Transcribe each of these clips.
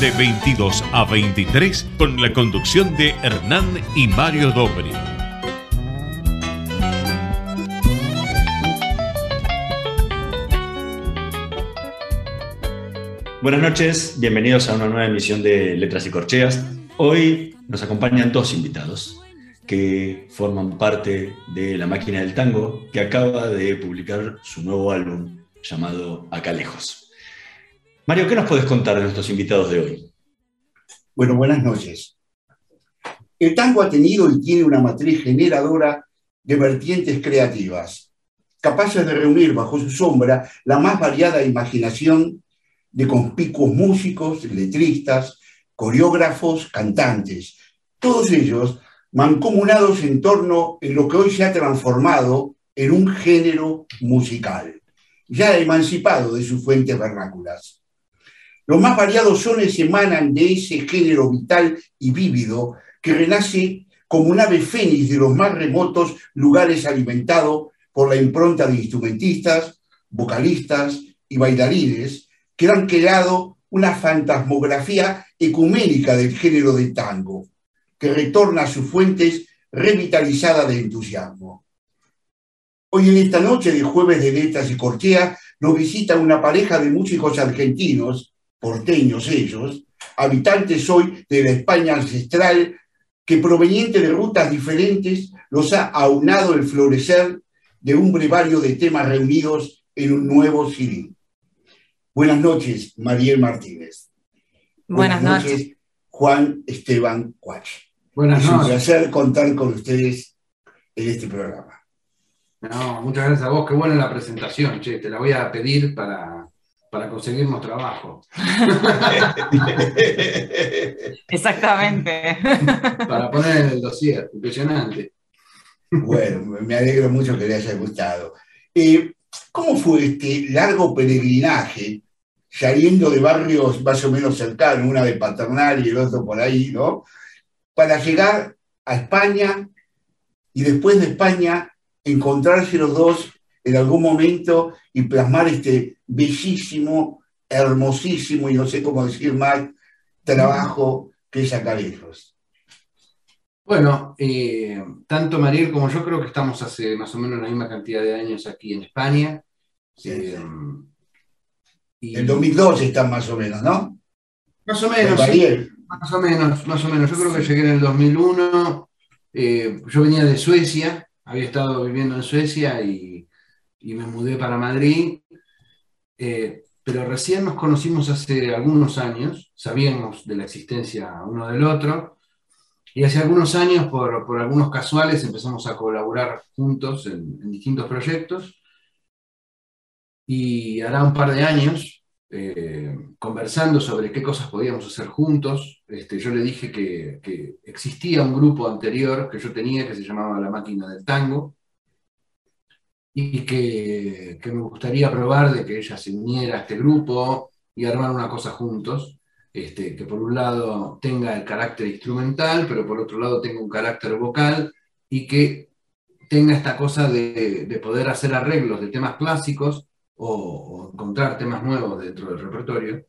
de 22 a 23 con la conducción de Hernán y Mario Dobri. Buenas noches, bienvenidos a una nueva emisión de Letras y Corcheas. Hoy nos acompañan dos invitados que forman parte de La Máquina del Tango, que acaba de publicar su nuevo álbum llamado Acá Lejos. Mario, ¿qué nos puedes contar de nuestros invitados de hoy? Bueno, buenas noches. El tango ha tenido y tiene una matriz generadora de vertientes creativas, capaces de reunir bajo su sombra la más variada imaginación de conspicuos músicos, letristas, coreógrafos, cantantes, todos ellos mancomunados en torno en lo que hoy se ha transformado en un género musical, ya emancipado de sus fuentes vernáculas. Los más variados sones emanan de ese género vital y vívido que renace como un ave fénix de los más remotos lugares alimentado por la impronta de instrumentistas, vocalistas y bailarines que han creado una fantasmografía ecuménica del género de tango, que retorna a sus fuentes revitalizada de entusiasmo. Hoy en esta noche de jueves de letras y corchea nos visita una pareja de músicos argentinos porteños ellos, habitantes hoy de la España ancestral, que proveniente de rutas diferentes los ha aunado el florecer de un brevario de temas reunidos en un nuevo CD. Buenas noches, Mariel Martínez. Buenas, noches. Juan Esteban Cuach. Buenas es noches. un placer contar con ustedes en este programa. No, muchas gracias a vos, qué buena la presentación, che, te la voy a pedir para, para conseguirnos trabajo. Exactamente. para poner en el dossier, impresionante. Bueno, me alegro mucho que les haya gustado. Eh, ¿Cómo fue este largo peregrinaje, saliendo de barrios más o menos cercanos, una de Paternal y el otro por ahí, ¿no? Para llegar a España y después de España encontrarse los dos en algún momento y plasmar este bellísimo, hermosísimo y no sé cómo decir más, trabajo que es Acalejos. Bueno, eh, tanto Mariel como yo creo que estamos hace más o menos la misma cantidad de años aquí en España. Sí, Eh, sí. y- En 2002 están más o menos, ¿no? Más o menos, sí. Más o menos, más o menos. Yo creo que llegué en el 2001. eh, yo venía de Suecia, había estado viviendo en Suecia y, y me mudé para Madrid. eh, pero recién nos conocimos hace algunos años, sabíamos de la existencia uno del otro. Y hace algunos años, por, por algunos casuales, empezamos a colaborar juntos en, distintos proyectos. Y hará un par de años, eh, conversando sobre qué cosas podíamos hacer juntos, este, yo le dije que existía un grupo anterior que yo tenía que se llamaba La Máquina del Tango y que, que me gustaría probar de que ella se uniera a este grupo y armar una cosa juntos, este, que por un lado tenga el carácter instrumental, pero por otro lado tenga un carácter vocal y que tenga esta cosa de, de poder hacer arreglos de temas clásicos o, encontrar temas nuevos dentro del repertorio,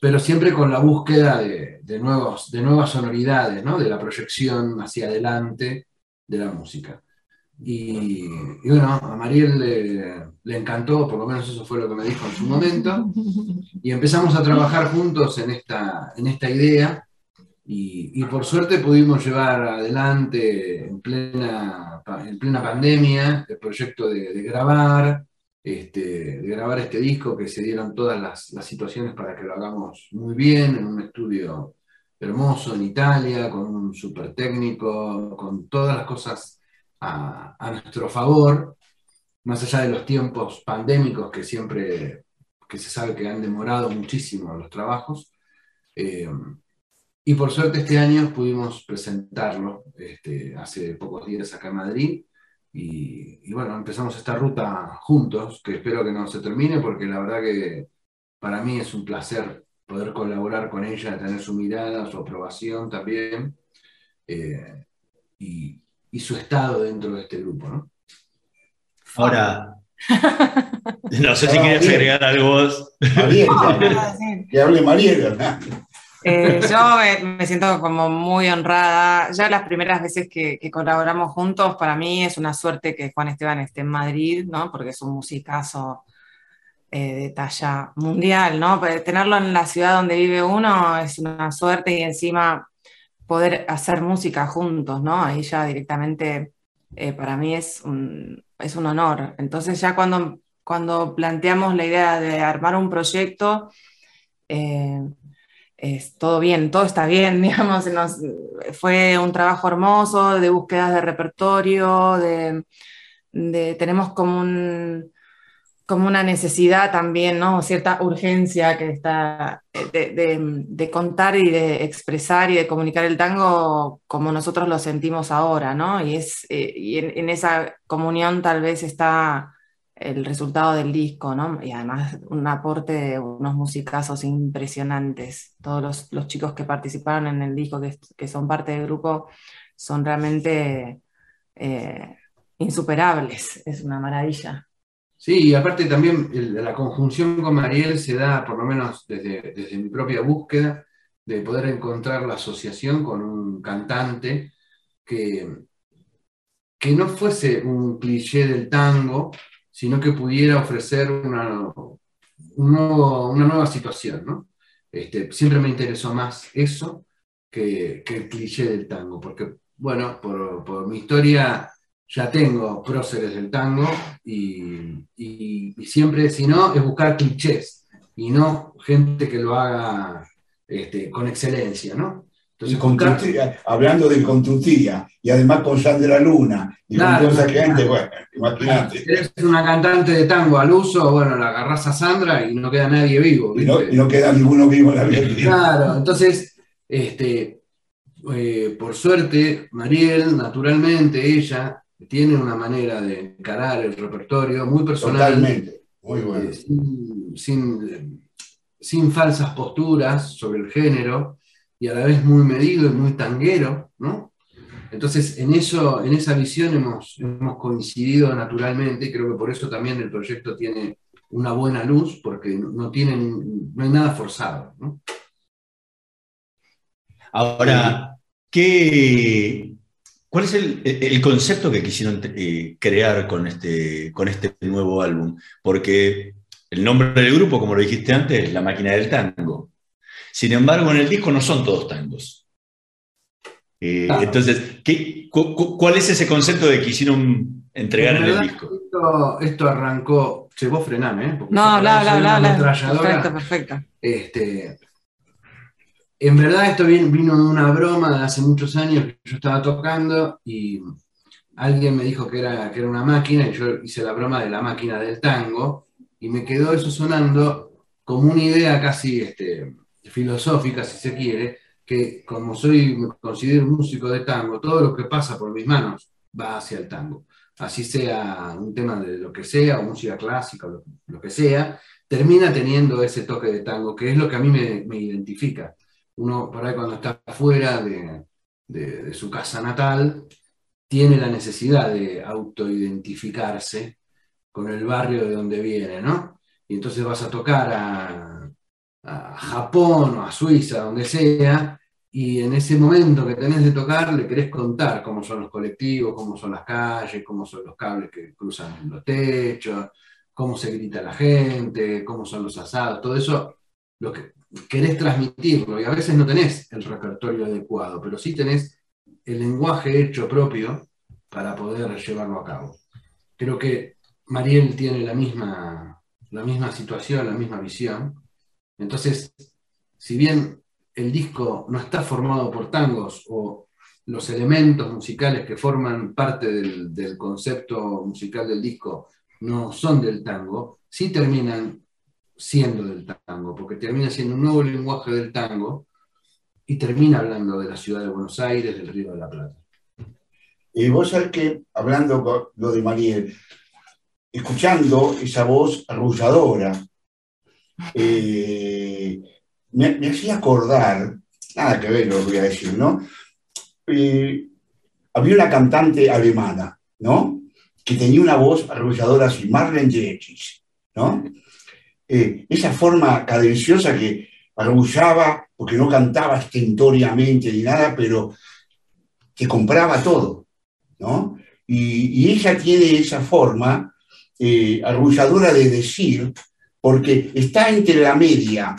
pero siempre con la búsqueda de, de nuevos, de nuevas sonoridades, ¿no? de la proyección hacia adelante de la música. Y, bueno, a Mariel le, encantó, por lo menos eso fue lo que me dijo en su momento, y empezamos a trabajar juntos en esta, en esta idea, y, por suerte pudimos llevar adelante en plena, en plena pandemia el proyecto de, de grabar, este, de grabar este disco, que se dieron todas las, las situaciones para que lo hagamos muy bien, en un estudio hermoso en Italia, con un super técnico, con todas las cosas a, a nuestro favor, más allá de los tiempos pandémicos que siempre, que se sabe que han demorado muchísimo los trabajos. Eh, y por suerte este año pudimos presentarlo este, hace pocos días acá en Madrid. Y, bueno, empezamos esta ruta juntos, que espero que no se termine, porque la verdad que para mí es un placer poder colaborar con ella, tener su mirada, su aprobación también, eh, y, y, su estado dentro de este grupo. ¿no? Ahora, no sé si querías agregar algo vos. que hable Mariela. Eh, yo me, siento como muy honrada. Ya las primeras veces que, colaboramos juntos, para mí es una suerte que Juan Esteban esté en Madrid, ¿no? Porque es un musicazo eh, de talla mundial, ¿no? Pues tenerlo en la ciudad donde vive uno es una suerte y encima poder hacer música juntos, ¿no? Ahí ya directamente eh, para mí es un, es un honor. Entonces ya cuando, cuando planteamos la idea de armar un proyecto, es todo bien, todo está bien, digamos, fue un trabajo hermoso de búsquedas de repertorio, de, tenemos como, un, como una necesidad también, ¿no? cierta urgencia que está de, contar y de expresar y de comunicar el tango como nosotros lo sentimos ahora, ¿no? Y, es, eh, y en esa comunión tal vez está el resultado del disco, ¿no? Y además un aporte de unos musicazos impresionantes. Todos los, chicos que participaron en el disco, que, son parte del grupo, son realmente eh, insuperables. Es una maravilla. Sí, y aparte también la conjunción con Mariel se da, por lo menos desde, desde mi propia búsqueda, de poder encontrar la asociación con un cantante que, que no fuese un cliché del tango, sino que pudiera ofrecer una, una nueva situación. ¿no? Este, siempre me interesó más eso que, el cliché del tango, porque, bueno, por, mi historia ya tengo próceres del tango y, siempre, si no, es buscar clichés y no gente que lo haga este, con excelencia, ¿no? hablando de Contutía, y además con Sandra Luna, y con toda esa gente, bueno, imagínate. Eres una cantante de tango al uso, bueno, la agarras a Sandra y no queda nadie vivo. Y no, queda ninguno vivo en la vida. Claro, entonces, este, eh, por suerte, Mariel, naturalmente, ella tiene una manera de encarar el repertorio muy personal. Totalmente, muy bueno. Eh, sin, sin falsas posturas sobre el género y a la vez muy medido y muy tanguero, ¿no? Entonces, en, eso, en esa visión hemos, hemos coincidido naturalmente y creo que por eso también el proyecto tiene una buena luz, porque no, tienen, no hay nada forzado. ¿no? Ahora, ¿qué, ¿cuál es el, concepto que quisieron eh, crear con este, con este nuevo álbum? Porque el nombre del grupo, como lo dijiste antes, es La Máquina del Tango. Sin embargo, en el disco no son todos tangos. Eh, entonces, ¿cuál es ese concepto de que quisieron entregar en, el disco? Esto, arrancó. Che, vos frename, ¿eh? no, bla, bla, bla, Perfecto, perfecto. Este, en verdad, esto vino de una broma de hace muchos años que yo estaba tocando y alguien me dijo que era, que era una máquina y yo hice la broma de la máquina del tango y me quedó eso sonando como una idea casi este, filosófica, si se quiere, que como soy, me considero un músico de tango, todo lo que pasa por mis manos va hacia el tango. Así sea un tema de lo que sea, o música clásica, lo, que sea, termina teniendo ese toque de tango, que es lo que a mí me, identifica. Uno, por ahí cuando está fuera de, su casa natal, tiene la necesidad de autoidentificarse con el barrio de donde viene, ¿no? Y entonces vas a tocar a, a Japón o a Suiza, donde sea, y en ese momento que tenés de tocar le querés contar cómo son los colectivos, cómo son las calles, cómo son los cables que cruzan los techos, cómo se grita la gente, cómo son los asados, todo eso lo que querés transmitirlo y a veces no tenés el repertorio adecuado, pero sí tenés el lenguaje hecho propio para poder llevarlo a cabo. Creo que Mariel tiene la misma, la misma situación, la misma visión, entonces, si bien el disco no está formado por tangos o los elementos musicales que forman parte del, concepto musical del disco no son del tango, sí terminan siendo del tango, porque termina siendo un nuevo lenguaje del tango y termina hablando de la ciudad de Buenos Aires, del Río de la Plata. Y vos sabés que, hablando lo de Mariel, escuchando esa voz arrulladora, eh, me, hacía acordar, nada que ver lo voy a decir, ¿no? Eh, había una cantante alemana, ¿no? Que tenía una voz arrulladora así, Marlene Dietrich, ¿no? Eh, esa forma cadenciosa que arrullaba, porque no cantaba estentoriamente ni nada, pero que compraba todo, ¿no? Y, ella tiene esa forma eh, arrulladora de decir, porque está entre la media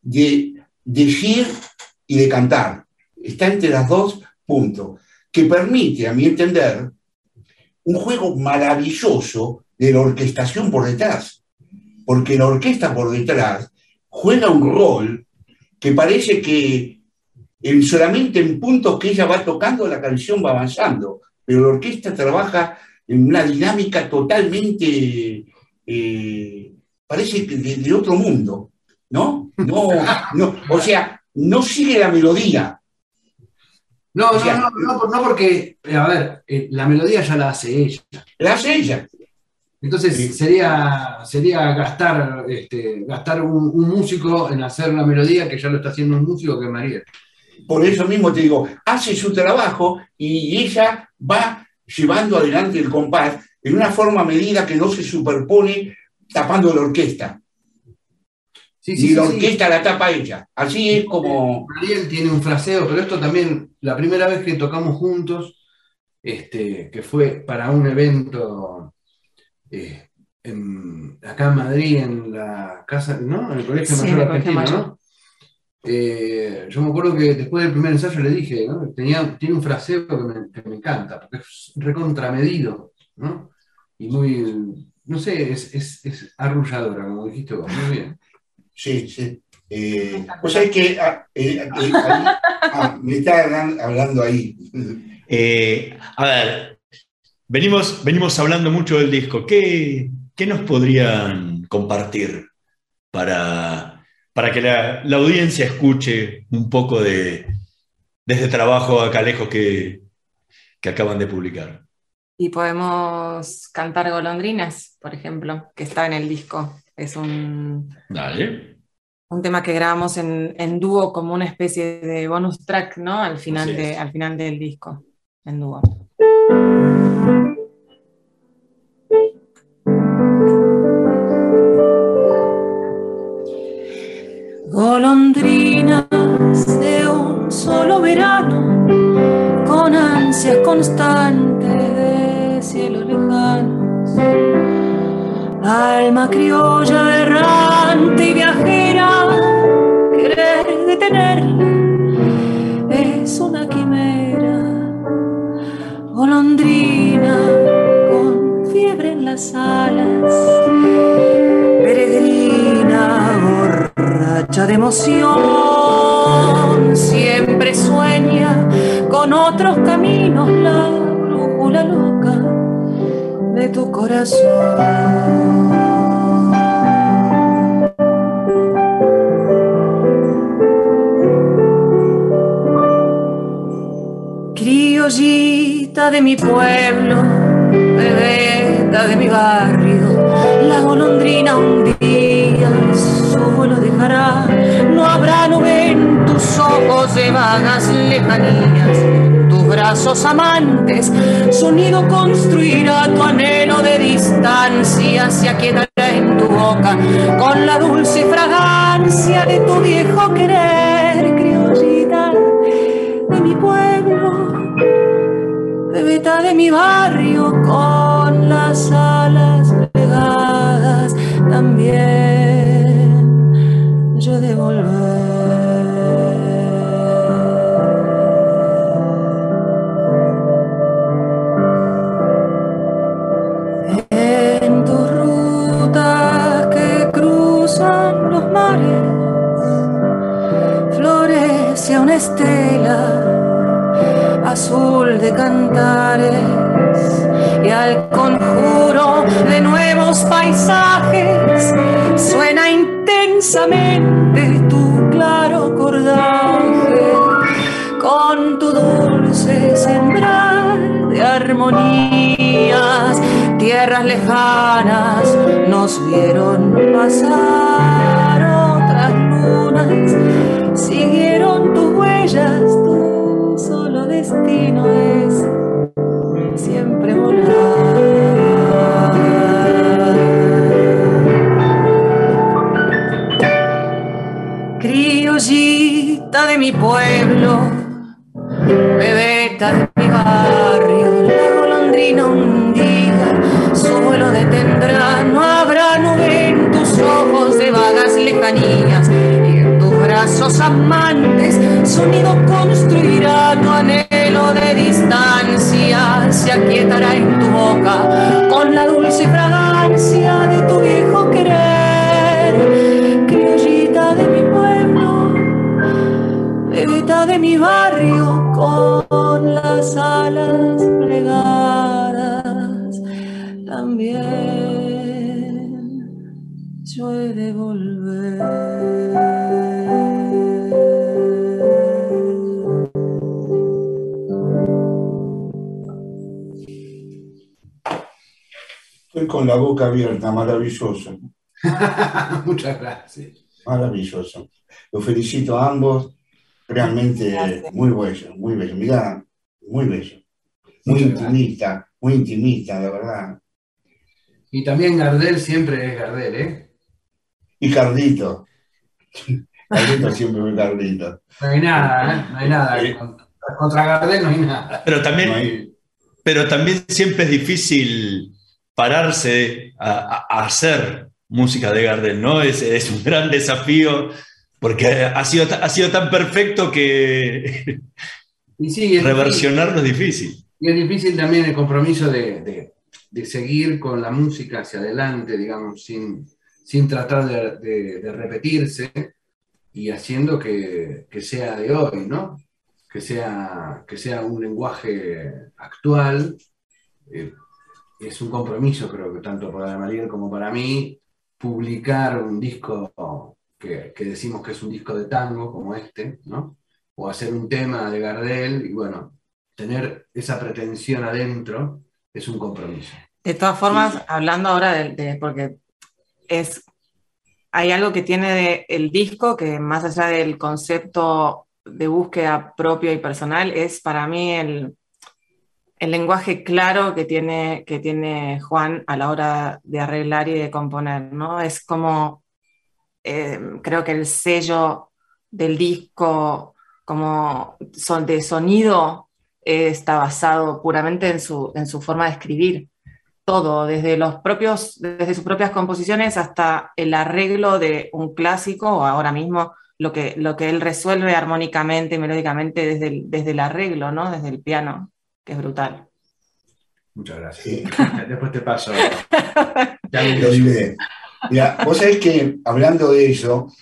de decir y de cantar. Está entre las dos puntos, que permite, a mi entender, un juego maravilloso de la orquestación por detrás. Porque la orquesta por detrás juega un rol que parece que solamente en puntos que ella va tocando la canción va avanzando, pero la orquesta trabaja en una dinámica totalmente, eh, parece que de, otro mundo, ¿no? No, no, o sea, no sigue la melodía. No, no, no, no, porque, a ver, eh, la melodía ya la hace ella. La hace ella. Entonces sería, sería gastar, este, gastar un, músico en hacer una melodía que ya lo está haciendo un músico que María. Por eso mismo te digo, hace su trabajo y ella va llevando adelante el compás en una forma medida que no se superpone tapando la orquesta. Sí, sí, y la orquesta la tapa ella. Así es como. Mariel tiene un fraseo, pero esto también, la primera vez que tocamos juntos, este, que fue para un evento eh, acá en Madrid, en la casa, ¿no? En el Colegio Mayor Argentino, ¿no? Eh, yo me acuerdo que después del primer ensayo le dije, ¿no? Tenía, tiene un fraseo que me, encanta, porque es recontramedido, ¿no? Y muy, no sé, es, es, arrulladora, como dijiste vos, muy bien. Sí, sí. Eh, pues hay que. Ah, ah, me está hablando ahí. a ver, Venimos, venimos hablando mucho del disco. ¿Qué, nos podrían compartir para, para que la, audiencia escuche un poco de, este trabajo acá lejos que, que acaban de publicar? Y podemos cantar golondrinas, por ejemplo, que está en el disco. Es un, un tema que grabamos en, dúo como una especie de bonus track, ¿no? Al final, de, al final del disco, en dúo. Golondrinas de un solo verano, con ansias constantes de cielos lejanos. Alma criolla errante y viajera, querer detenerla Golondrina con fiebre en las alas, peregrina de emoción, siempre sueña con otros caminos la brújula loca de tu corazón. De mi pueblo, bebeta de mi barrio, la golondrina un día lo dejará. No habrá nube en tus ojos de vagas lejanías. Tus brazos amantes, sonido construirá tu anhelo de distancia. Se aquietará en tu boca con la dulce fragancia de tu viejo querer, de mi barrio con las alas pegadas también de volver. En tus rutas que cruzan los mares, florece una estela azul de cantares al conjuro de nuevos paisajes suena intenso intensamente tu claro cordaje, con tu dulce sembrar de armonías, tierras lejanas nos vieron pasar otras lunas, siguieron tus huellas, tu solo destino es mi pueblo, bebeta de mi barrio, la golondrina un día su vuelo detendrá, no habrá nube en tus ojos de vagas lejanías y en tus brazos amantes sonido construirá tu anhelo de distancia, se aquietará en tu boca con la dulce mi barrio con las alas plegadas, también yo he de volver. Estoy con la boca abierta, maravilloso, Muchas gracias. maravilloso. Los felicito a ambos, realmente Gracias. muy bello, muy bello. Mirá, muy bello. Muy Muchas gracias. intimista, muy intimista, la verdad. Y también Gardel siempre es Gardel, ¿eh? Y Cardito. Cardito siempre fue Cardito. No hay nada, ¿eh? No hay nada. Sí. Contra, Gardel no hay nada. Pero también, No hay- pero también siempre es difícil pararse a, a- a hacer música de Gardel, ¿no? Es, es un gran desafío porque ha sido, ha sido tan perfecto que Y sí, es reversionarlo es difícil. Y es difícil también el compromiso de, de- de seguir con la música hacia adelante, digamos, sin, sin tratar de, de- de repetirse y haciendo que, que sea de hoy, ¿no? Que sea, que sea un lenguaje actual. Eh, es un compromiso, creo que tanto para Mariel como para mí, publicar un disco que, que decimos que es un disco de tango como este, ¿no? O hacer un tema de Gardel y bueno, tener esa pretensión adentro es un compromiso. De todas formas, hablando ahora de, de- porque es, hay algo que tiene de- el disco que más allá del concepto de búsqueda propio y personal, es para mí el, el lenguaje claro que tiene, que tiene Juan a la hora de arreglar y de componer, ¿no? Es como, eh, creo que el sello del disco como son de sonido eh, está basado puramente en su, en su forma de escribir todo, desde los propios, desde sus propias composiciones hasta el arreglo de un clásico, o ahora mismo lo que, lo que él resuelve armónicamente y melódicamente desde el, desde el arreglo, ¿no? Desde el piano, que es brutal. Muchas gracias. Sí. Después te paso. Ya Lo lo diré. Mira, vos sabés que hablando de eso,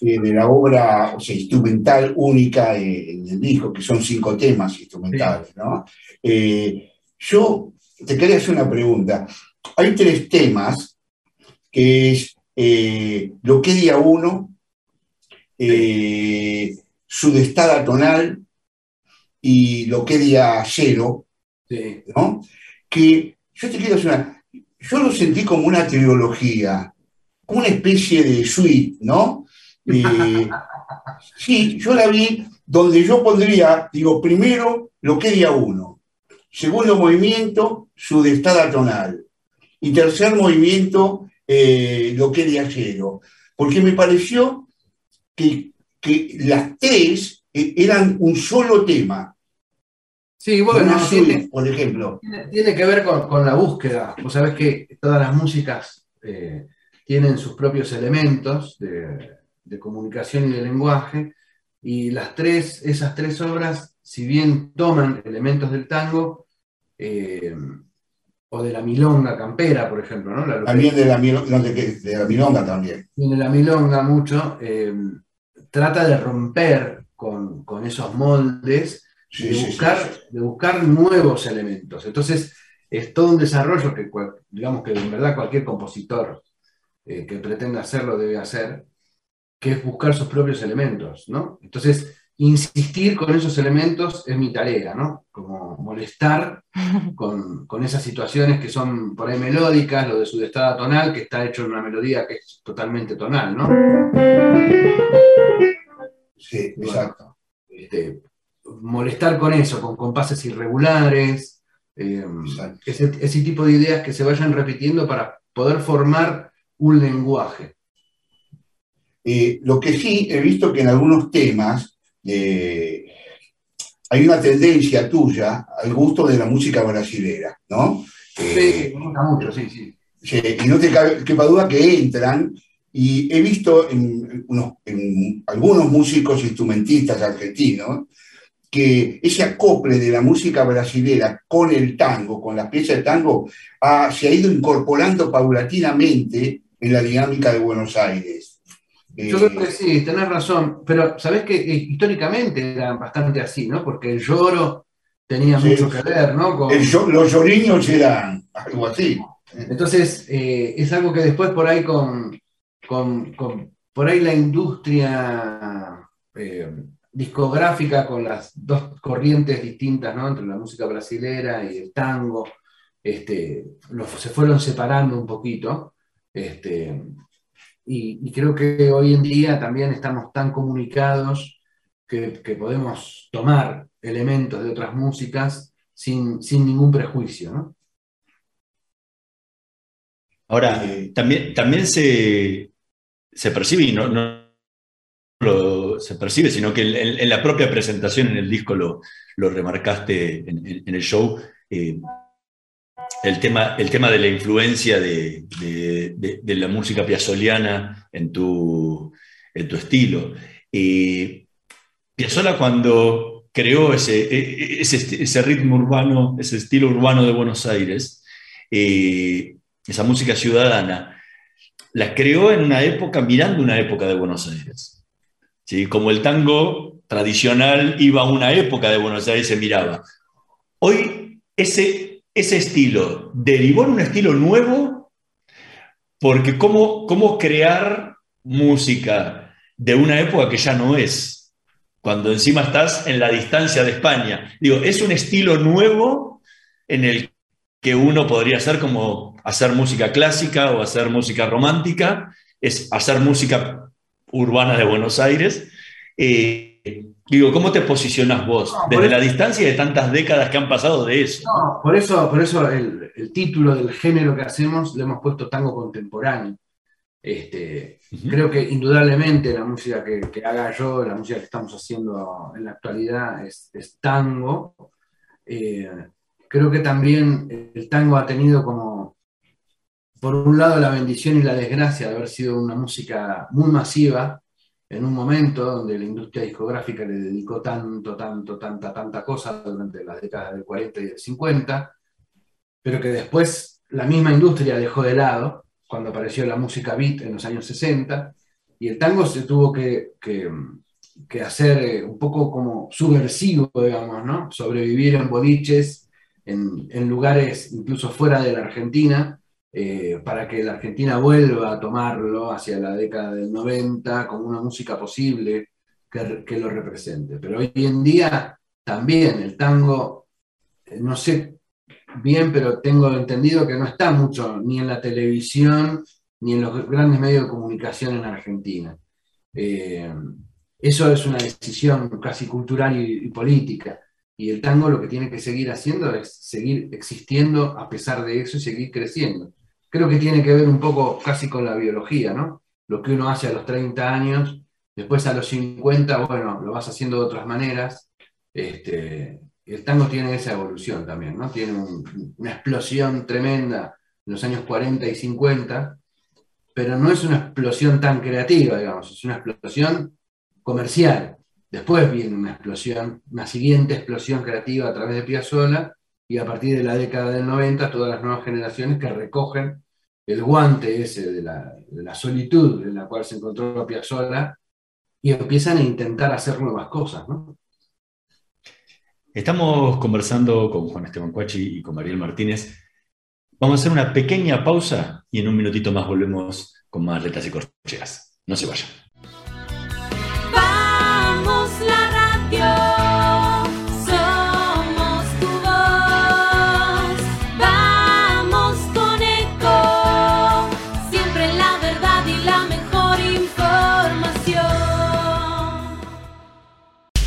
eh, de la obra o sea, instrumental única en el disco, que son cinco temas instrumentales, ¿no? Eh, yo te quería hacer una pregunta. Hay tres temas, que es eh, Lo que día uno, Sudestada tonal y Lo que día cero, Sí. ¿no? Que yo te quiero hacer una. Yo lo sentí como una trilogía, como una especie de suite, ¿no? Eh, sí, yo la vi donde yo pondría, digo, primero lo que día uno, segundo movimiento, su destada tonal, y tercer movimiento, eh, lo que día cero, porque me pareció que, que las tres eh, eran un solo tema. Sí, bueno, tiene, por ejemplo. tiene- tiene que ver con, con la búsqueda. Vos sabés que todas las músicas eh, tienen sus propios elementos de, de comunicación y de lenguaje, y las tres, esas tres obras, si bien toman elementos del tango, eh, o de la milonga campera, por ejemplo, ¿no? La- También de la, no, de, de la milonga también. viene la milonga mucho, eh, trata de romper con, con esos moldes, Sí, de, buscar, sí. de buscar nuevos elementos. Entonces, es todo un desarrollo que, digamos que en verdad cualquier compositor eh, que pretenda hacerlo debe hacer, que es buscar sus propios elementos, ¿no? Entonces, insistir con esos elementos es mi tarea, ¿no? Como molestar con, con, esas situaciones que son por ahí melódicas, lo de su destada tonal, que está hecho en una melodía que es totalmente tonal, ¿no? Sí, exacto. Este, molestar con eso, con compases irregulares, eh, ese, ese, tipo de ideas que se vayan repitiendo para poder formar un lenguaje. Eh, lo que sí he visto que en algunos temas eh, hay una tendencia tuya al gusto de la música brasilera, ¿no? sí, me gusta mucho, sí, sí. Y no te quepa duda que entran y he visto en, en, algunos músicos instrumentistas argentinos que ese acople de la música brasilera con el tango, con la pieza de tango, se ha ido incorporando paulatinamente en la dinámica de Buenos Aires. Yo creo que sí, tenés razón, pero sabés que eh, históricamente era bastante así, ¿no? Porque el lloro tenía mucho que ver, ¿no? los lloriños eran algo así. Entonces, eh, es algo que después por ahí con, con, por ahí la industria eh, discográfica con las dos corrientes distintas, ¿no? Entre la música brasilera y el tango, este, se fueron separando un poquito. Este, y, creo que hoy en día también estamos tan comunicados que, podemos tomar elementos de otras músicas sin, ningún prejuicio. Ahora, también, también se, se percibe, y no, no se percibe, sino que en, la propia presentación en el disco lo, lo remarcaste en, el show, eh, el tema, el tema de la influencia de, la música piazzoliana en tu, en tu estilo. y Piazzolla cuando creó ese, e, e, ese, ritmo urbano, ese estilo urbano de Buenos Aires, eh, esa música ciudadana, la creó en una época, mirando una época de Buenos Aires. ¿Sí? Como el tango tradicional iba a una época de Buenos Aires, se miraba. Hoy ese ese estilo derivó en un estilo nuevo, porque cómo, cómo crear música de una época que ya no es, cuando encima estás en la distancia de España. Digo, es un estilo nuevo en el que uno podría hacer como hacer música clásica o hacer música romántica, es hacer música urbana de Buenos Aires. Eh, Digo, ¿cómo te posicionas vos desde la distancia de tantas décadas que han pasado de eso? No, por eso, por eso el, título del género que hacemos le hemos puesto tango contemporáneo. Este, Creo que indudablemente la música que, haga yo, la música que estamos haciendo en la actualidad es, tango. Eh, creo que también el tango ha tenido como, por un lado, la bendición y la desgracia de haber sido una música muy masiva, en un momento donde la industria discográfica le dedicó tanto, tanto, tanta, tanta cosa durante las décadas del 40 y del 50, pero que después la misma industria dejó de lado cuando apareció la música beat en los años 60, y el tango se tuvo que, que, hacer eh, un poco como subversivo, digamos, ¿no? Sobrevivir en boliches, en, en lugares incluso fuera de la Argentina, eh, para que la Argentina vuelva a tomarlo hacia la década del 90 como una música posible que, lo represente. Pero hoy en día también el tango, eh, no sé bien, pero tengo entendido que no está mucho ni en la televisión ni en los grandes medios de comunicación en Argentina. Eh, eso es una decisión casi cultural y, política. Y el tango lo que tiene que seguir haciendo es seguir existiendo a pesar de eso y seguir creciendo creo que tiene que ver un poco casi con la biología, ¿no? Lo que uno hace a los 30 años, después a los 50, bueno, lo vas haciendo de otras maneras. Este, el tango tiene esa evolución también, ¿no? Tiene una explosión tremenda en los años 40 y 50, pero no es una explosión tan creativa, digamos, es una explosión comercial. Después viene una explosión, una siguiente explosión creativa a través de Piazzolla, y a partir de la década del 90 todas las nuevas generaciones que recogen el guante ese de la, solitud en la cual se encontró Piazzolla y empiezan a intentar hacer nuevas cosas. Estamos conversando con Juan Esteban Cuachi y con Mariel Martínez. Vamos a hacer una pequeña pausa y en un minutito más volvemos con más letras y corcheas. No se vayan.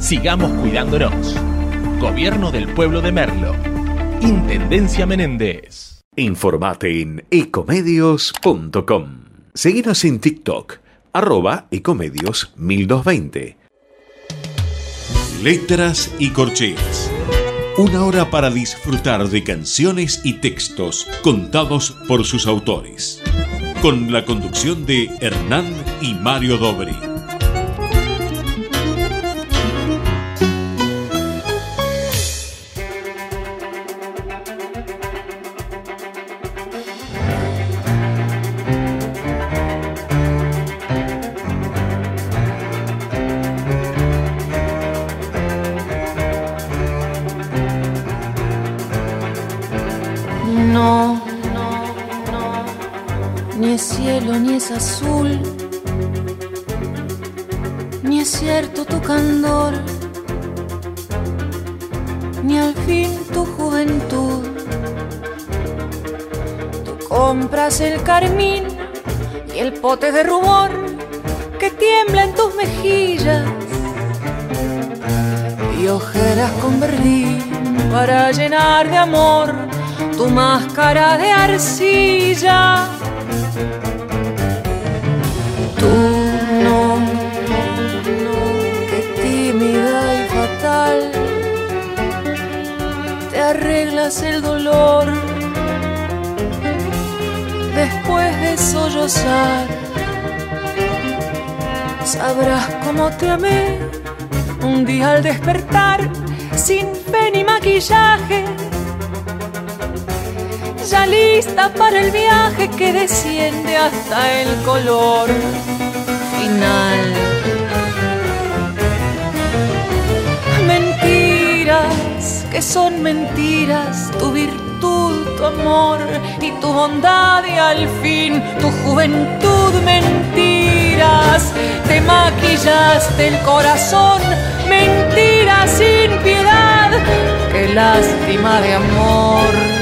Sigamos cuidándonos. Gobierno del Pueblo de Merlo. Intendencia Menéndez. Informate en ecomedios.com. Seguinos en TikTok, arroba ecomedios 1220. Letras y corcheas. Una hora para disfrutar de canciones y textos contados por sus autores. Con la conducción de Hernán y Mario Dobri. De arcilla. Tú no, no, que tímida y fatal, te arreglas el dolor después de sollozar. Sabrás cómo te amé un día al despertar sin fe ni maquillaje ya lista para el viaje que desciende hasta el color final. Mentiras que son mentiras, tu virtud, tu amor y tu bondad y al fin tu juventud, mentiras, te maquillaste el corazón, mentiras sin piedad, qué lástima de amor.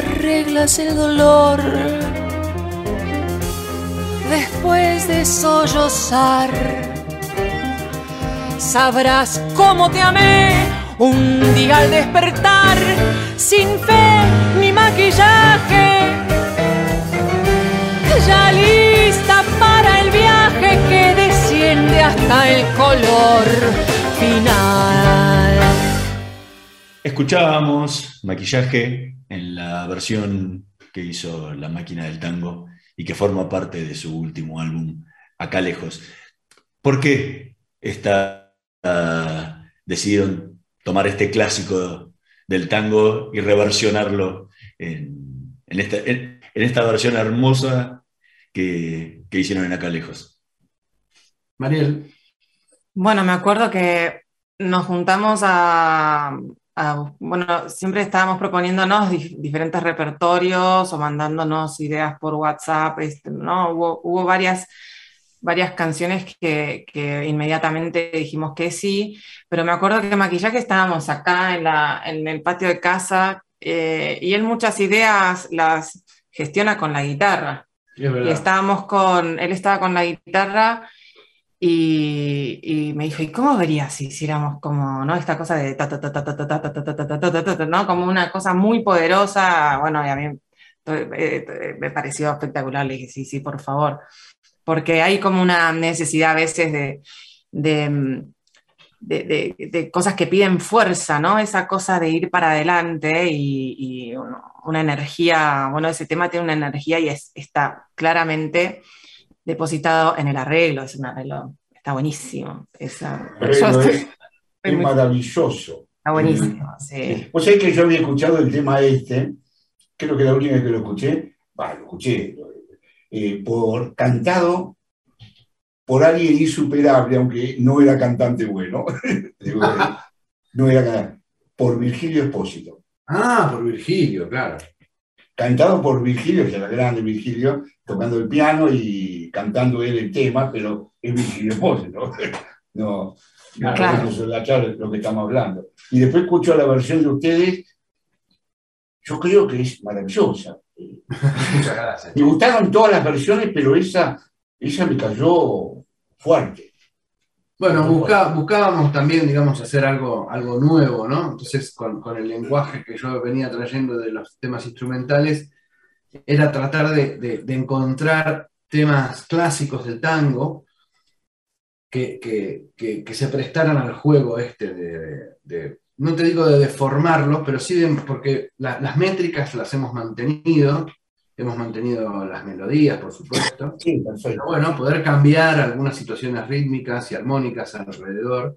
Arreglas el dolor después de sollozar. Sabrás cómo te amé un día al despertar, sin fe ni maquillaje ya lista para el viaje que desciende hasta el color final. Escuchábamos maquillaje versión que hizo La Máquina del Tango y que forma parte de su último álbum, Acá Lejos. ¿Por qué esta ah, decidieron tomar este clásico del tango y reversionarlo en, en esta, en- en esta versión hermosa que, que hicieron en Acá Lejos. Mariel, Bueno, me acuerdo que nos juntamos a, a- bueno, siempre estábamos proponiéndonos dif- diferentes repertorios o mandándonos ideas por WhatsApp, este, ¿no? Hubo, hubo varias, varias canciones que, que inmediatamente dijimos que sí, pero me acuerdo que maquillaje estábamos acá en la, en el patio de casa eh, y él muchas ideas las gestiona con la guitarra. es Y estábamos con, él estaba con la guitarra y, y me dijo, ¿y cómo verías si hiciéramos como, ¿no? Esta cosa de ta ta ta ta ta ta ta ta ta ta ta ta ¿no? Como una cosa muy poderosa. Bueno, y a mí eh, eh, me pareció espectacular. Le dije, sí, sí, por favor. Porque hay como una necesidad a veces de, de, mm, de- de- de cosas que piden fuerza, ¿no? Esa cosa de ir para adelante y, y una energía, bueno, ese tema tiene una energía y es- está claramente depositado en el arreglo, es un arreglo, está buenísimo. Estoy- es, estoy es muy- maravilloso. está buenísimo, sí. Vos sabés que yo había escuchado el tema este, creo que la única vez que lo escuché, bah, lo escuché, eh, por cantado por alguien insuperable, aunque no era cantante bueno, Digo, eh, no era cantante, por Virgilio Espósito. Ah, por Virgilio, claro. Cantado por Virgilio, que era grande Virgilio, tocando el piano y cantando él el tema, pero es Virgilio Espósito. No, no Claro. podemos lo que estamos hablando. Y después escucho la versión de ustedes, yo creo que es maravillosa. Muchas gracias. Me gustaron todas las versiones, pero esa, esa me cayó fuerte. Bueno, busca- buscábamos también, digamos, hacer algo, algo nuevo, ¿no? Entonces, con, con el lenguaje que yo venía trayendo de los temas instrumentales, era tratar de, de- de encontrar temas clásicos del tango que, que- que- que se prestaran al juego este de, de- no te digo de deformarlos, pero sí de, porque la- las métricas las hemos mantenido, hemos mantenido las melodías, por supuesto, Sí, perfecto. pero bueno, poder cambiar algunas situaciones rítmicas y armónicas alrededor.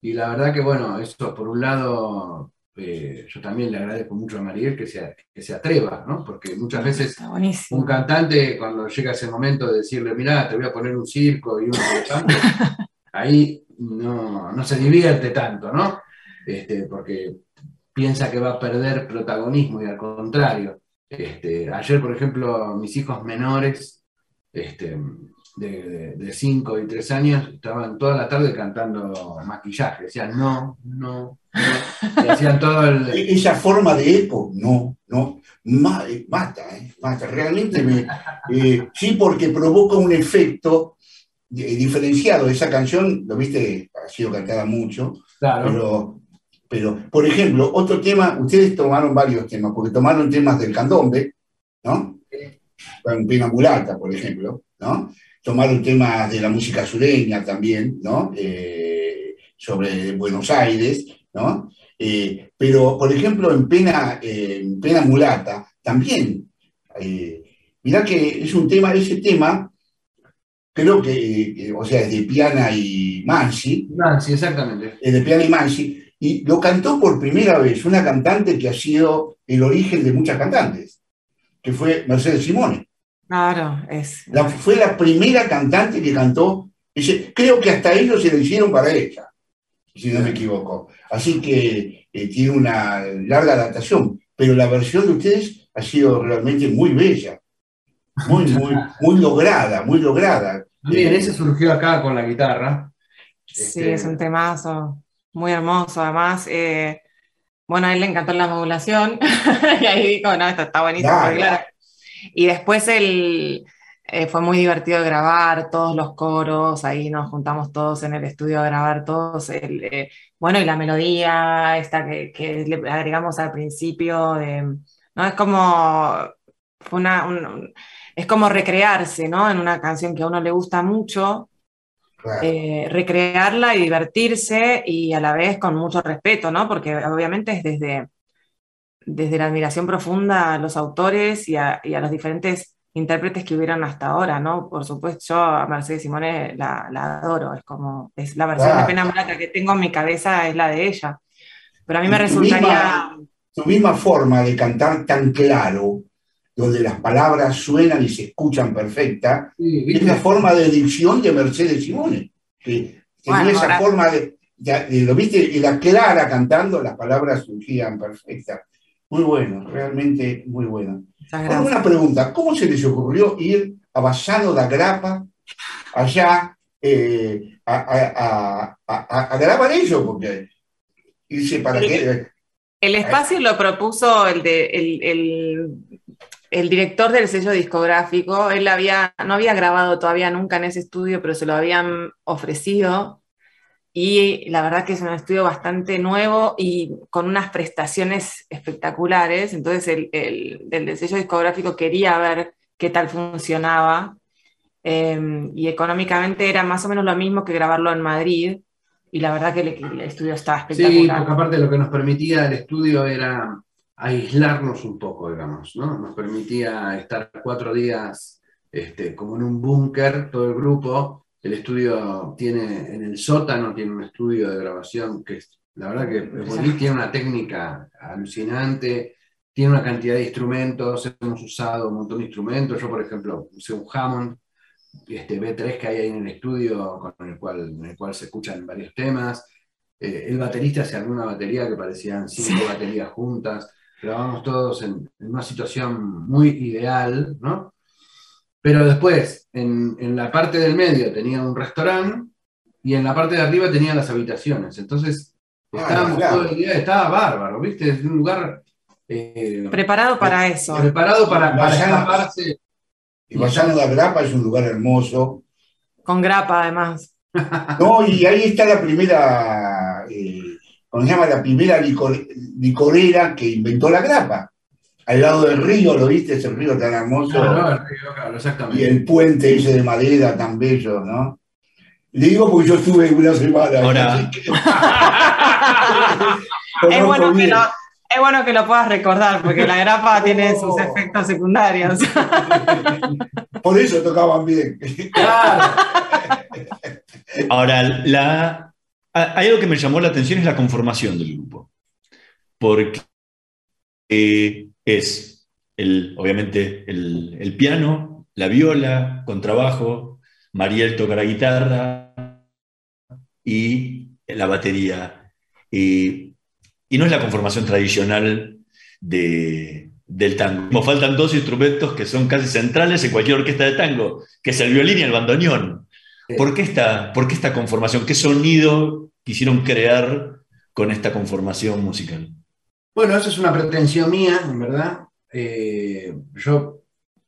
Y la verdad que, bueno, eso por un lado, eh, yo también le agradezco mucho a Mariel que se, que se atreva, ¿no? Porque muchas veces un cantante, cuando llega ese momento de decirle, mirá, te voy a poner un circo y un elefante, ahí no, no se divierte tanto, ¿no? Este, porque piensa que va a perder protagonismo y al contrario. Este, ayer, por ejemplo, mis hijos menores, este, de 5 y 3 años, estaban toda la tarde cantando maquillaje. Decían, no, no, no. Y hacían todo el... E- Esa forma de eco, no, no, eh, mata, eh, mata. Realmente me. eh, sí, porque provoca un efecto eh, diferenciado. Esa canción, lo viste, ha sido cantada mucho, Claro, pero, pero, por ejemplo, otro tema, ustedes tomaron varios temas, porque tomaron temas del candombe, ¿no? Con Pena Mulata, por ejemplo, ¿no? Tomaron temas de la música sureña también, ¿no? Eh, sobre Buenos Aires, ¿no? Eh, pero, por ejemplo, en Pena, eh, en Pena Mulata, también, eh, mirá que es un tema, ese tema, creo que, eh, o sea, es de Piana y Mansi, Nancy, exactamente. eh, de Piana y Mansi, y lo cantó por primera vez una cantante que ha sido el origen de muchas cantantes, que fue Mercedes Simone. Claro, es. La- fue la primera cantante que cantó, ese- creo que hasta ellos se lo hicieron para ella, si no me equivoco. Así que eh, tiene una larga adaptación, pero la versión de ustedes ha sido realmente muy bella, muy, muy, muy lograda, muy lograda. Bien, Eh, ese surgió acá con la guitarra. Sí, Este- es un temazo muy hermoso. Además, eh, bueno, a él le encantó la modulación y ahí dijo, no, esto está buenísimo. Porque claro. Y después el, eh, fue muy divertido grabar todos los coros, ahí nos juntamos todos en el estudio a grabar todos. El, eh, bueno, y la melodía esta que, que le agregamos al principio, de, ¿no? Es como, una, un- un- es como recrearse, ¿no? En una canción que a uno le gusta mucho claro. eh, recrearla y divertirse y a la vez con mucho respeto, ¿no? Porque obviamente es desde, desde la admiración profunda a los autores y a, y a los diferentes intérpretes que hubieron hasta ahora, ¿no? Por supuesto, yo a Mercedes Simone la, la adoro, es como, es la versión Claro. de Pena Mulata que tengo en mi cabeza es la de ella. Pero a mí me tu resultaría... Tu misma forma de cantar tan claro, donde las palabras suenan y se escuchan perfecta, Sí, es la forma de dicción de Mercedes Simone, que tenía Bueno, esa ahora- forma de, de- de- lo viste, y la clara cantando, las palabras surgían perfectas. Muy bueno, realmente muy bueno. Ahora, una pregunta, ¿cómo se les ocurrió ir a Bassano da Grapa, allá, eh, a, a- a- a- a grabar eso? Porque irse para Sí. qué... El espacio lo propuso el, de, el, el- el director del sello discográfico. Él había, no había grabado todavía nunca en ese estudio, pero se lo habían ofrecido. Y la verdad que es un estudio bastante nuevo y con unas prestaciones espectaculares. Entonces el, el- el del sello discográfico quería ver qué tal funcionaba. Eh, y económicamente era más o menos lo mismo que grabarlo en Madrid. Y la verdad que el, el estudio estaba Sí, espectacular. porque aparte lo que nos permitía el estudio era aislarnos un poco, digamos, ¿no? Nos permitía estar cuatro días este, como en un búnker, todo el grupo. El estudio tiene, en el sótano, tiene un estudio de grabación que es, la verdad que bonito, tiene una técnica alucinante, tiene una cantidad de instrumentos, hemos usado un montón de instrumentos. Yo, por ejemplo, usé un Hammond este B3 que hay ahí en el estudio, con el cual, en el cual se escuchan varios temas. Eh, el baterista hace alguna batería que parecían cinco baterías juntas. Grabamos todos en, en una situación muy ideal, ¿no? Pero después, en, en la parte del medio tenía un restaurante y en la parte de arriba tenía las habitaciones. Entonces, Ah, estábamos claro. todo el día, estaba bárbaro, ¿viste? Es un lugar eh, Preparado para eso. preparado para, para escaparse. Y da Grapa es un lugar hermoso. Con grapa, además. No, y ahí está la primera, eh, ¿cómo se llama? La primera licor- licorera que inventó la grapa. Al lado del río, ¿lo viste? Ese río tan hermoso. No, no, el río, claro, Y exactamente. el puente ese de madera tan bello, ¿no? Le digo porque yo estuve una semana. Ahora- que- Es bueno, que lo, es bueno que lo puedas recordar, porque la grapa tiene sus efectos secundarios. Por eso tocaban bien. Claro. Ahora, la, hay algo que me llamó la atención es la conformación del grupo. Porque eh, es, el, obviamente, el, piano, la viola, contrabajo, Mariel toca la guitarra y la batería. Y, no es la conformación tradicional de, del tango. Como faltan dos instrumentos que son casi centrales en cualquier orquesta de tango, que es el violín y el bandoneón. ¿Por qué, esta, ¿Por qué esta conformación? ¿Qué sonido quisieron crear con esta conformación musical? Bueno, eso es una pretensión mía, en verdad. Eh, yo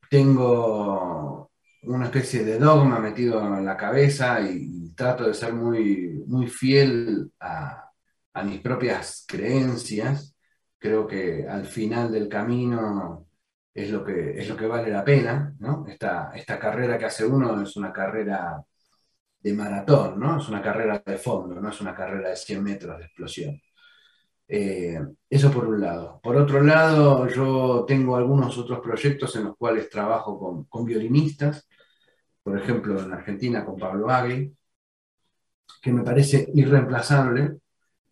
tengo una especie de dogma metido en la cabeza y, y trato de ser muy, muy fiel a, a mis propias creencias. Creo que al final del camino es lo que, es lo que vale la pena, ¿no? Esta, esta carrera que hace uno es una carrera de maratón, ¿no? Es una carrera de fondo, no es una carrera de 100 metros de explosión. Eh, eso por un lado. Por otro lado, yo tengo algunos otros proyectos en los cuales trabajo con, violinistas, por ejemplo, en Argentina con Pablo Agui, que me parece irreemplazable.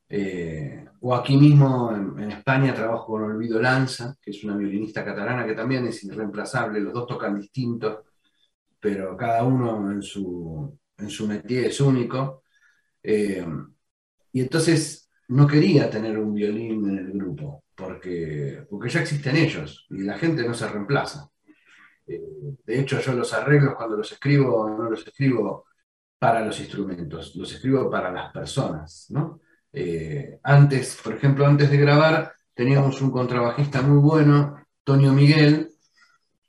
Eh, o aquí mismo en España trabajo con Olvido Lanza, que es una violinista catalana que también es irreemplazable. Los dos tocan distintos, pero cada uno en su, en su métier es único. Eh, y entonces no quería tener un violín en el grupo, porque, porque ya existen ellos y la gente no se reemplaza. Eh, de hecho, yo los arreglos cuando los escribo, no los escribo para los instrumentos, los escribo para las personas, ¿no? Eh, antes, por ejemplo, antes de grabar, teníamos un contrabajista muy bueno, Tonio Miguel,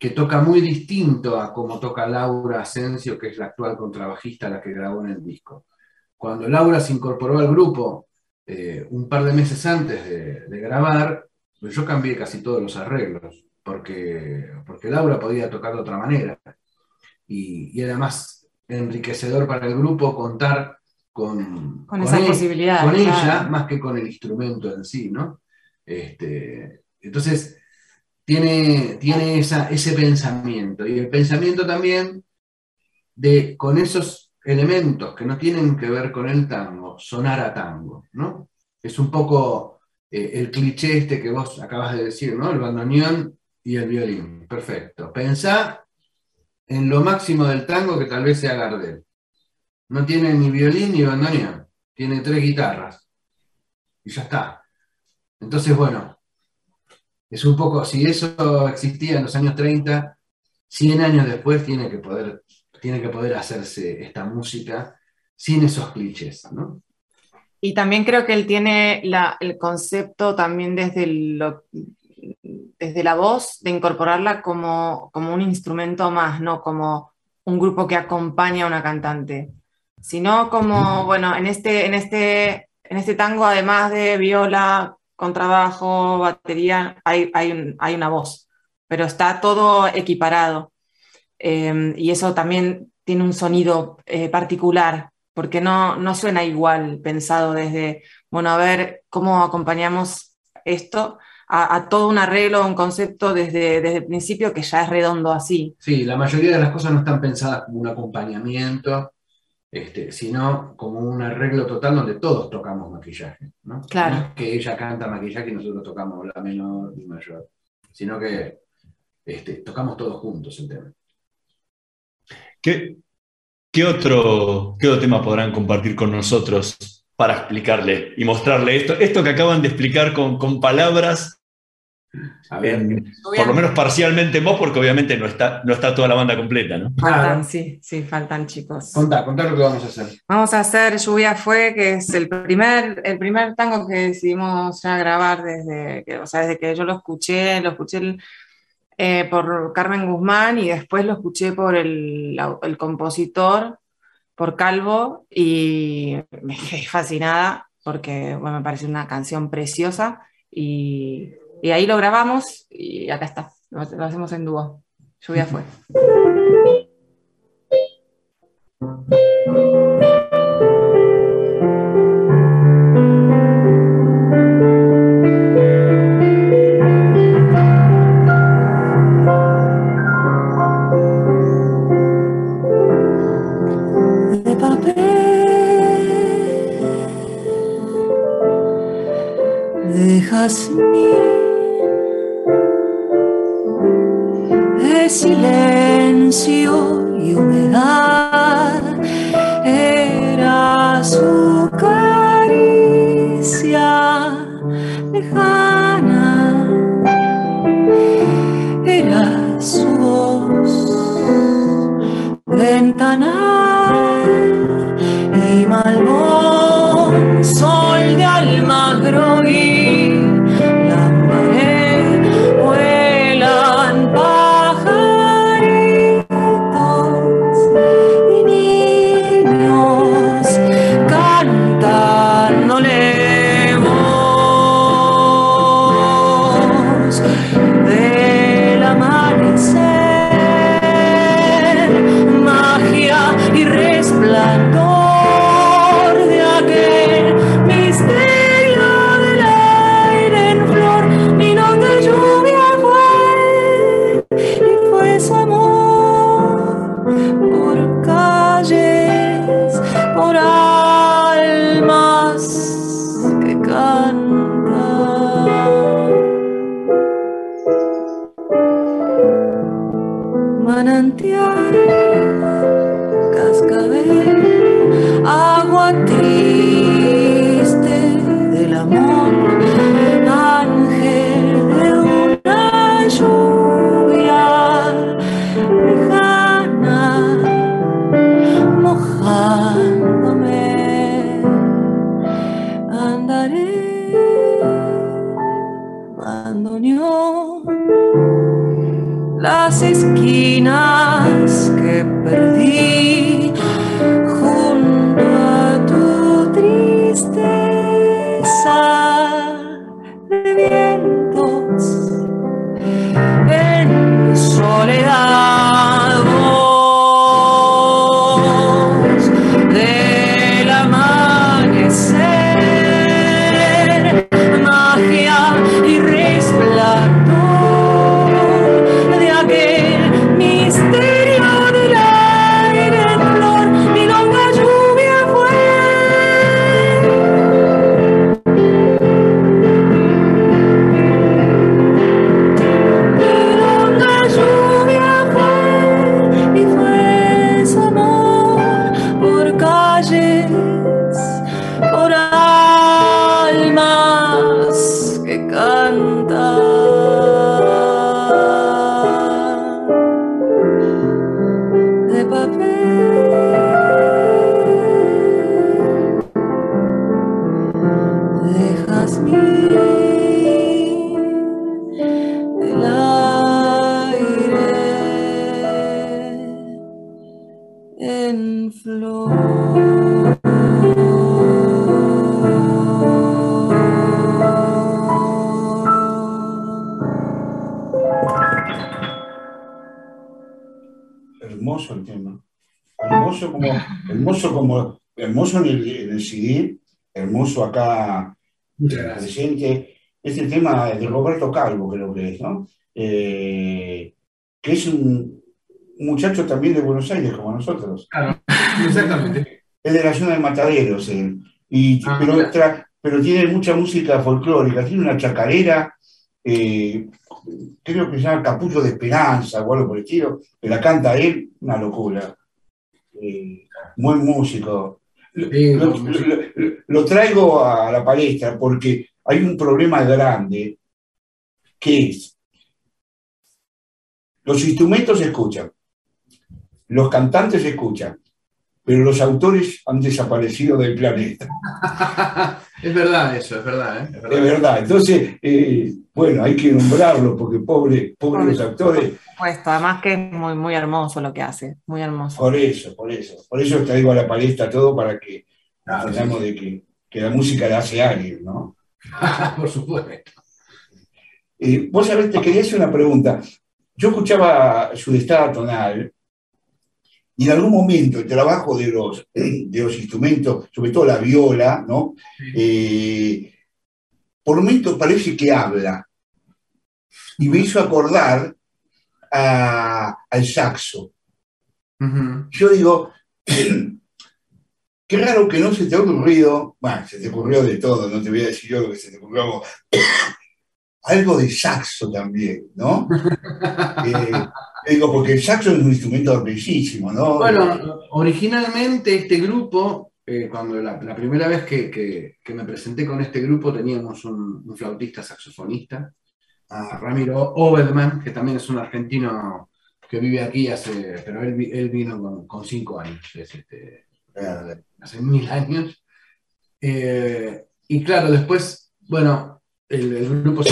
que toca muy distinto a como toca Laura Asensio, que es la actual contrabajista, la que grabó en el disco. Cuando Laura se incorporó al grupo eh, un par de meses antes de, de grabar, pues yo cambié casi todos los arreglos, porque, porque Laura podía tocar de otra manera. Y, y era más enriquecedor para el grupo contar con, Con esa él- posibilidad, con ella más que con el instrumento en sí, ¿no? Este, entonces, tiene, tiene esa, ese pensamiento. Y el pensamiento también de con esos elementos que no tienen que ver con el tango, sonar a tango, ¿no? Es un poco eh, el cliché este que vos acabas de decir, ¿no? El bandoneón y el violín. Perfecto. Pensá en lo máximo del tango que tal vez sea Gardel. No tiene ni violín ni bandoneón. Tiene tres guitarras. Y ya está. Entonces, bueno, es un poco, si eso existía en los años 30, 100 años después tiene que poder, tiene que poder hacerse esta música sin esos clichés, ¿no? Y también creo que él tiene el concepto también desde, desde la voz de incorporarla como, como, un instrumento más, no como un grupo que acompaña a una cantante, sino como, bueno, en este, en este, en este tango, además de viola, contrabajo, batería, hay, hay, hay una voz, pero está todo equiparado. Eh, y eso también tiene un sonido eh, particular porque no, no suena igual pensado desde, bueno, a ver cómo acompañamos esto a, todo un arreglo, un concepto desde, desde el principio que ya es redondo así. Sí, la mayoría de las cosas no están pensadas como un acompañamiento, este, sino como un arreglo total donde todos tocamos maquillaje. ¿no? Claro. que ella canta maquillaje y nosotros tocamos la menor y mayor, sino que este, tocamos todos juntos el tema. ¿Qué, ¿Qué otro, ¿Qué otro tema podrán compartir con nosotros para explicarle y mostrarle esto? Esto que acaban de explicar con, con palabras, por lo menos parcialmente vos, porque obviamente no está, no está toda la banda completa, ¿no? Faltan, sí, sí, faltan chicos. Contá, contá lo que vamos a hacer. Vamos a hacer Lluvia Fue, que es el primer, el primer tango que decidimos ya grabar desde que, o sea, desde que yo lo escuché, lo escuché el, eh, por Carmen Guzmán y después lo escuché por el, el, compositor, por Calvo, y me quedé fascinada porque bueno, me parece una canción preciosa y, y, ahí lo grabamos y acá está, lo, hacemos en dúo. Lluvia fue. de silencio y humedad. Era su caricia lejana. Era su voz ventanal y malvón CD, hermoso acá gracias. presente. Este tema de Roberto Calvo, creo que es, ¿no? Eh, que es un muchacho también de Buenos Aires, como nosotros. Claro, exactamente. Es de la zona de Mataderos, él. Y, Ah, pero, tiene mucha música folclórica, tiene una chacarera, eh, creo que se llama Capullo de Esperanza o algo por el estilo, que la canta él, una locura. Eh, buen músico. Lo, traigo a la palestra porque hay un problema grande que es, los instrumentos se escuchan, los cantantes se escuchan, pero los autores han desaparecido del planeta. es verdad eso, es verdad, ¿eh? Es Es verdad. Entonces, eh, bueno, hay que nombrarlo porque pobre, pobre los actores, Puesto, además que es muy, muy hermoso lo que hace, muy hermoso. por eso, por eso. Por eso traigo a la palestra todo para que Claro, sí, de que, que la música la hace alguien, ¿no? Por supuesto. Eh, vos sabés, te quería hacer una pregunta. Yo escuchaba su estado tonal y en algún momento el trabajo de los, de los instrumentos, sobre todo la viola, ¿no? Eh, por momentos parece que habla. Y me hizo acordar a- al saxo. Yo digo, qué raro que no se te ha ocurrido, bueno, se te ocurrió de todo, no te voy a decir yo lo que se te ocurrió, algo de saxo también, ¿no? Eh, digo, porque el saxo es un instrumento bellísimo, ¿no? Bueno, originalmente este grupo, eh, cuando la, la primera vez que, que- que me presenté con este grupo, teníamos un, un flautista saxofonista, a Ramiro Obedman, que también es un argentino que vive aquí hace, pero él, él vino con, con cinco años, es este, hace mil años. Eh, y claro, después, bueno, el, el grupo se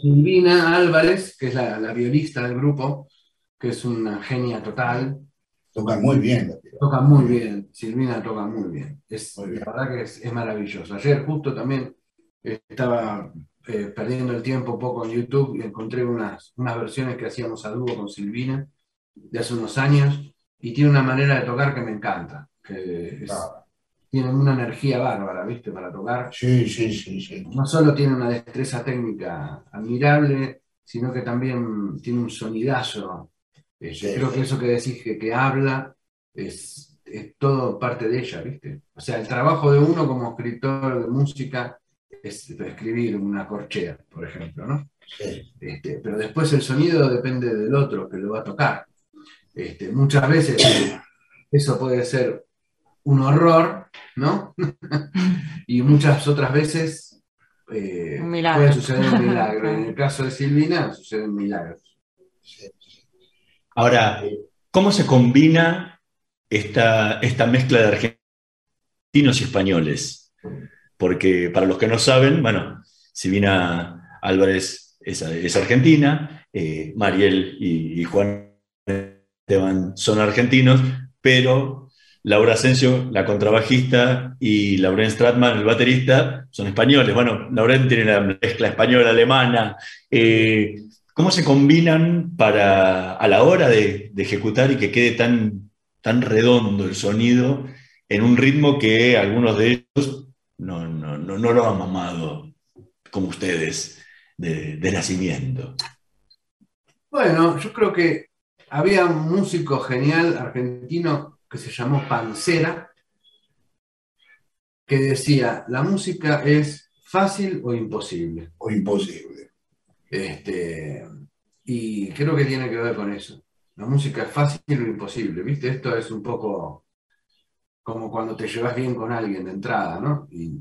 Silvina Álvarez, que es la, la violista del grupo, que es una genia total, Toca muy bien. Toca muy bien, Silvina toca muy bien. Es, Muy bien. La verdad que es, es maravilloso. Ayer justo también estaba eh, perdiendo el tiempo un poco en YouTube y encontré unas, unas versiones que hacíamos a dúo con Silvina de hace unos años y tiene una manera de tocar que me encanta. Que es- Ah, tiene una energía bárbara, ¿viste? Para tocar. Sí, sí, sí, sí. No solo tiene una destreza técnica admirable, sino que también tiene un sonidazo. Eh, Sí. Creo que eso que decís que, que habla es, es todo parte de ella, ¿viste? O sea, el trabajo de uno como escritor de música es escribir una corchea, por ejemplo, ¿no? sí. Este, pero después el sonido depende del otro que lo va a tocar. Este, muchas veces eso puede ser un horror, ¿no? y muchas otras veces eh, puede suceder un milagro. En el caso de Silvina suceden milagros. Ahora, ¿cómo se combina esta, esta mezcla de argentinos y españoles? Porque para los que no saben, bueno, Silvina Álvarez es, es argentina, eh, Mariel y, y Juan Esteban son argentinos, pero Laura Asensio, la contrabajista, y Lauren Stratman, el baterista, son españoles. Bueno, Lauren tiene la mezcla española-alemana. Eh, ¿Cómo se combinan para a la hora de, ejecutar y que quede tan, tan redondo el sonido en un ritmo que algunos de ellos no, no, no, no lo han mamado como ustedes de, de nacimiento? Bueno, yo creo que había un músico genial argentino que se llamó Pancera, que decía, la música es fácil o imposible. O imposible. Este, y creo que tiene que ver con eso. La música es fácil o imposible, ¿viste? Esto es un poco como cuando te llevas bien con alguien de entrada, ¿no? Y,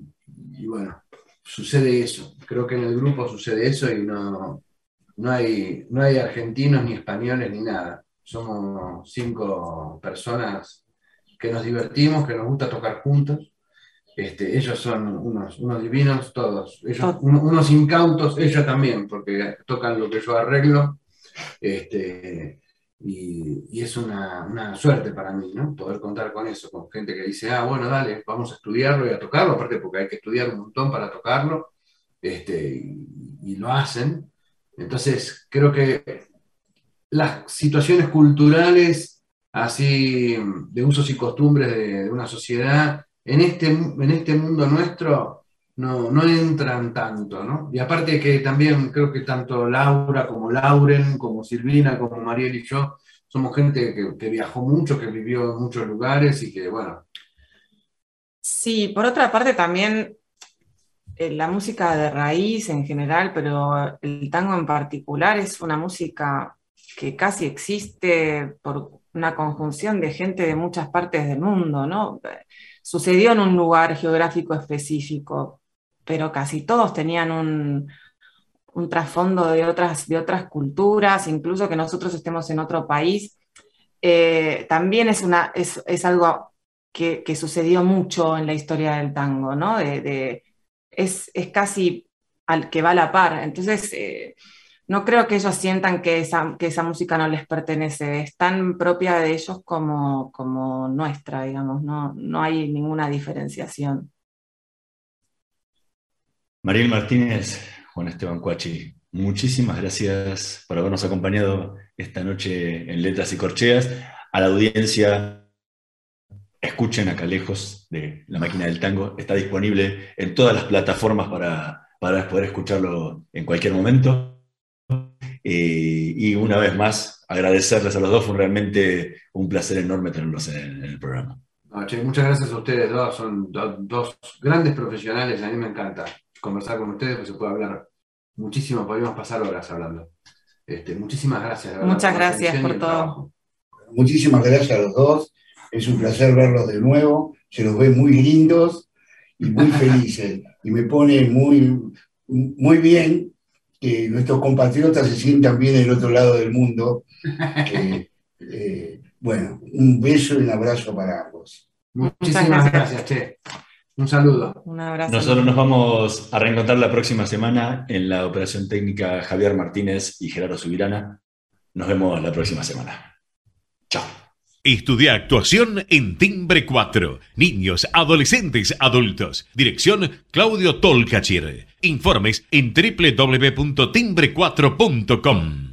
y bueno, sucede eso. Creo que en el grupo sucede eso y no, no, hay, no hay argentinos ni españoles ni nada. Somos cinco personas que nos divertimos, que nos gusta tocar juntos Este, ellos son unos, unos divinos todos, ellos, unos incautos, ella también, porque tocan lo que yo arreglo. Este, y, es una, suerte para mí, ¿no? Poder contar con eso, con gente que dice, ah, bueno, dale, vamos a estudiarlo y a tocarlo, aparte porque hay que estudiar un montón para tocarlo, este, y, lo hacen. Entonces, creo que las situaciones culturales, así, de usos y costumbres de una sociedad, en este, en este mundo nuestro no, no entran tanto, ¿no? Y aparte que también creo que tanto Laura como Lauren, como Silvina, como Mariel y yo, somos gente que, viajó mucho, que vivió en muchos lugares y que, bueno. Sí, por otra parte también eh, la música de raíz en general, pero el tango en particular es una música que casi existe por una conjunción de gente de muchas partes del mundo, ¿no? sucedió en un lugar geográfico específico, pero casi todos tenían un, trasfondo de otras, de otras culturas, incluso que nosotros estemos en otro país, eh, también es, una, es, algo que, sucedió mucho en la historia del tango, ¿no? De, es, casi al que va a la par. Entonces, eh, no creo que ellos sientan que esa, que esa música no les pertenece, es tan propia de ellos como, como nuestra, digamos, no, no hay ninguna diferenciación. Mariel Martínez, Juan Esteban Cuachi, muchísimas gracias por habernos acompañado esta noche en Letras y Corcheas. A la audiencia, escuchen acá lejos de La Máquina del Tango, está disponible en todas las plataformas para, para poder escucharlo en cualquier momento. Eh, y una vez más, agradecerles a los dos, fue realmente un placer enorme tenerlos en, el programa. muchas gracias a ustedes dos, son dos grandes profesionales, a mí me encanta conversar con ustedes, pues se puede hablar muchísimo, podríamos pasar horas hablando. Este, muchísimas gracias. Muchas gracias por todo. Muchísimas gracias a los dos, es un placer verlos de nuevo, se los ve muy lindos y muy felices, y me pone muy, muy bien que nuestros compatriotas se sientan bien el otro lado del mundo. Eh, bueno, un beso y un abrazo para ambos. Muchísimas gracias, Che. Un saludo. Un abrazo. Nosotros nos vamos a reencontrar la próxima semana en la operación técnica Javier Martínez y Gerardo Subirana. Nos vemos la próxima semana. Chao. Estudia actuación en Timbre 4. Niños, adolescentes, adultos. Dirección Claudio Tolcachir. Informes en www.timbre4.com.